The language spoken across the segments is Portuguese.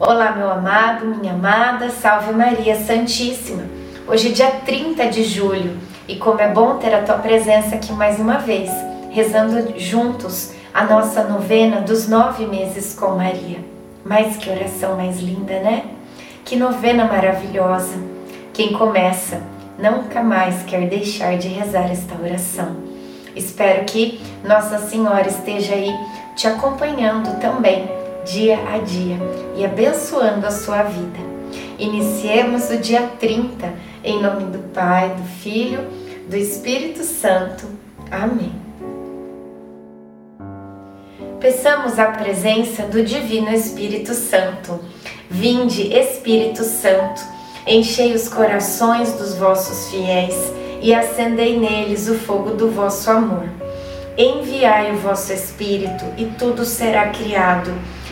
Olá, meu amado, minha amada, salve Maria Santíssima. Hoje é dia 30 de julho e como é bom ter a tua presença aqui mais uma vez, rezando juntos a nossa novena dos nove meses com Maria. Mas que oração mais linda, né? Que novena maravilhosa. Quem começa nunca mais quer deixar de rezar esta oração. Espero que Nossa Senhora esteja aí te acompanhando também dia a dia e abençoando a sua vida. Iniciemos o dia 30 em nome do Pai, do Filho, do Espírito Santo. Amém. Peçamos a presença do Divino Espírito Santo. Vinde, Espírito Santo, enchei os corações dos vossos fiéis e acendei neles o fogo do vosso amor. Enviai o vosso Espírito e tudo será criado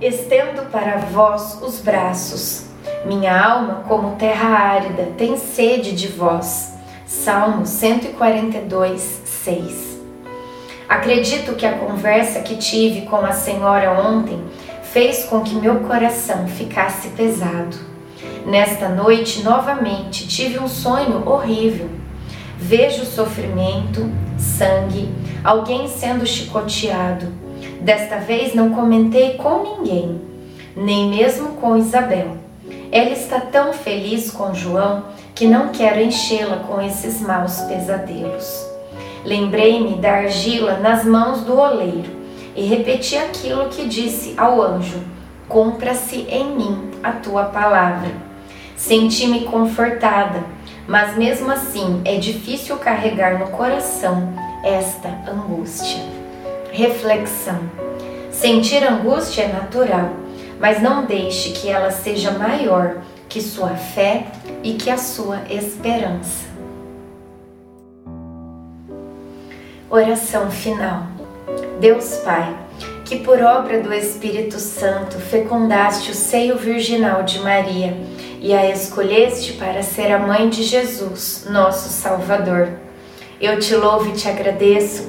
Estendo para vós os braços. Minha alma, como terra árida, tem sede de vós. Salmo 142, 6. Acredito que a conversa que tive com a senhora ontem fez com que meu coração ficasse pesado. Nesta noite, novamente, tive um sonho horrível. Vejo sofrimento, sangue, alguém sendo chicoteado Desta vez não comentei com ninguém, nem mesmo com Isabel. Ela está tão feliz com João que não quero enchê-la com esses maus pesadelos. Lembrei-me da argila nas mãos do oleiro e repeti aquilo que disse ao anjo: Cumpra-se em mim a tua palavra. Senti-me confortada, mas mesmo assim é difícil carregar no coração esta angústia. Reflexão: Sentir angústia é natural, mas não deixe que ela seja maior que sua fé e que a sua esperança. Oração final. Deus Pai, que por obra do Espírito Santo fecundaste o seio virginal de Maria e a escolheste para ser a mãe de Jesus, nosso Salvador. Eu te louvo e te agradeço